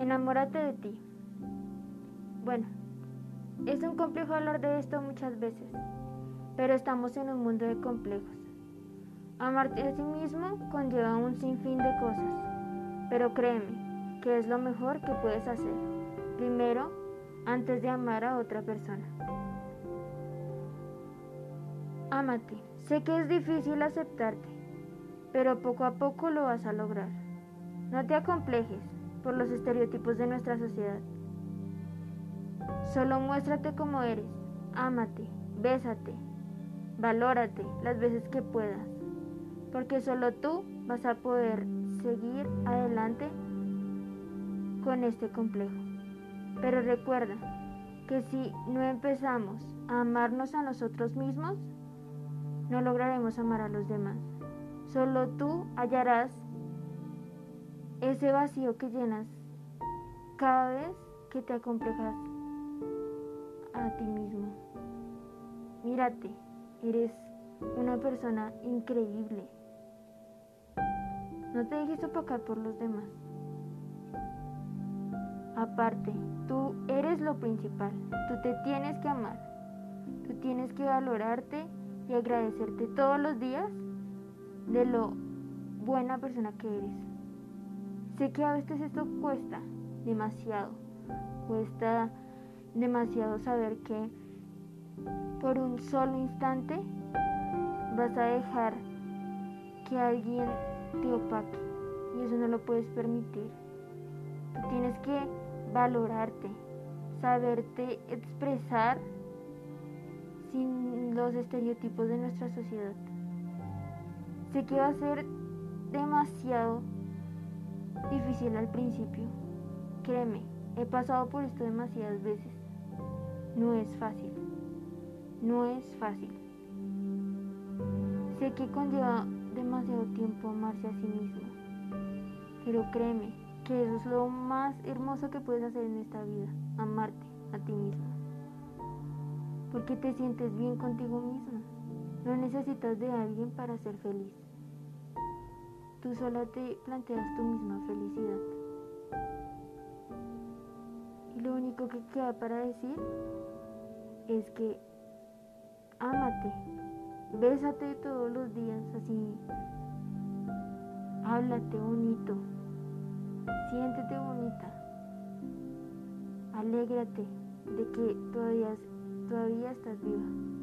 Valórate de ti. Bueno, es un complejo hablar de esto muchas veces, pero estamos en un mundo de complejos. Amarte a sí mismo conlleva un sinfín de cosas, pero créeme que es lo mejor que puedes hacer. Primero, antes de amar a otra persona. Ámate. Sé que es difícil aceptarte, pero poco a poco lo vas a lograr. No te acomplejes por los estereotipos de nuestra sociedad. Solo muéstrate como eres. Ámate, bésate, valórate las veces que puedas, porque solo tú vas a poder seguir adelante con este complejo. Pero recuerda que si no empezamos a amarnos a nosotros mismos, no lograremos amar a los demás. Solo tú hallarás ese vacío que llenas cada vez que te acomplejas a ti mismo. Mírate, eres una persona increíble. No te dejes opacar por los demás. Aparte, tú eres lo principal. Tú te tienes que amar. Tú tienes que valorarte y agradecerte todos los días de lo buena persona que eres. Sé que a veces esto cuesta demasiado, cuesta demasiado saber que por un solo instante vas a dejar que alguien te opaque y eso no lo puedes permitir. Tú tienes que valorarte, saberte expresar sin los estereotipos de nuestra sociedad. Sé que va a ser demasiado al principio. Créeme, he pasado por esto demasiadas veces. No es fácil. No es fácil. Sé que conlleva demasiado tiempo amarse a sí mismo. Pero créeme que eso es lo más hermoso que puedes hacer en esta vida. Amarte a ti mismo porque te sientes bien contigo misma. No necesitas de alguien para ser feliz. Tú sola te planteas tu misma felicidad. Y lo único que queda para decir es que ámate, bésate todos los días así, háblate bonito, siéntete bonita, alégrate de que todavía todavía estás viva.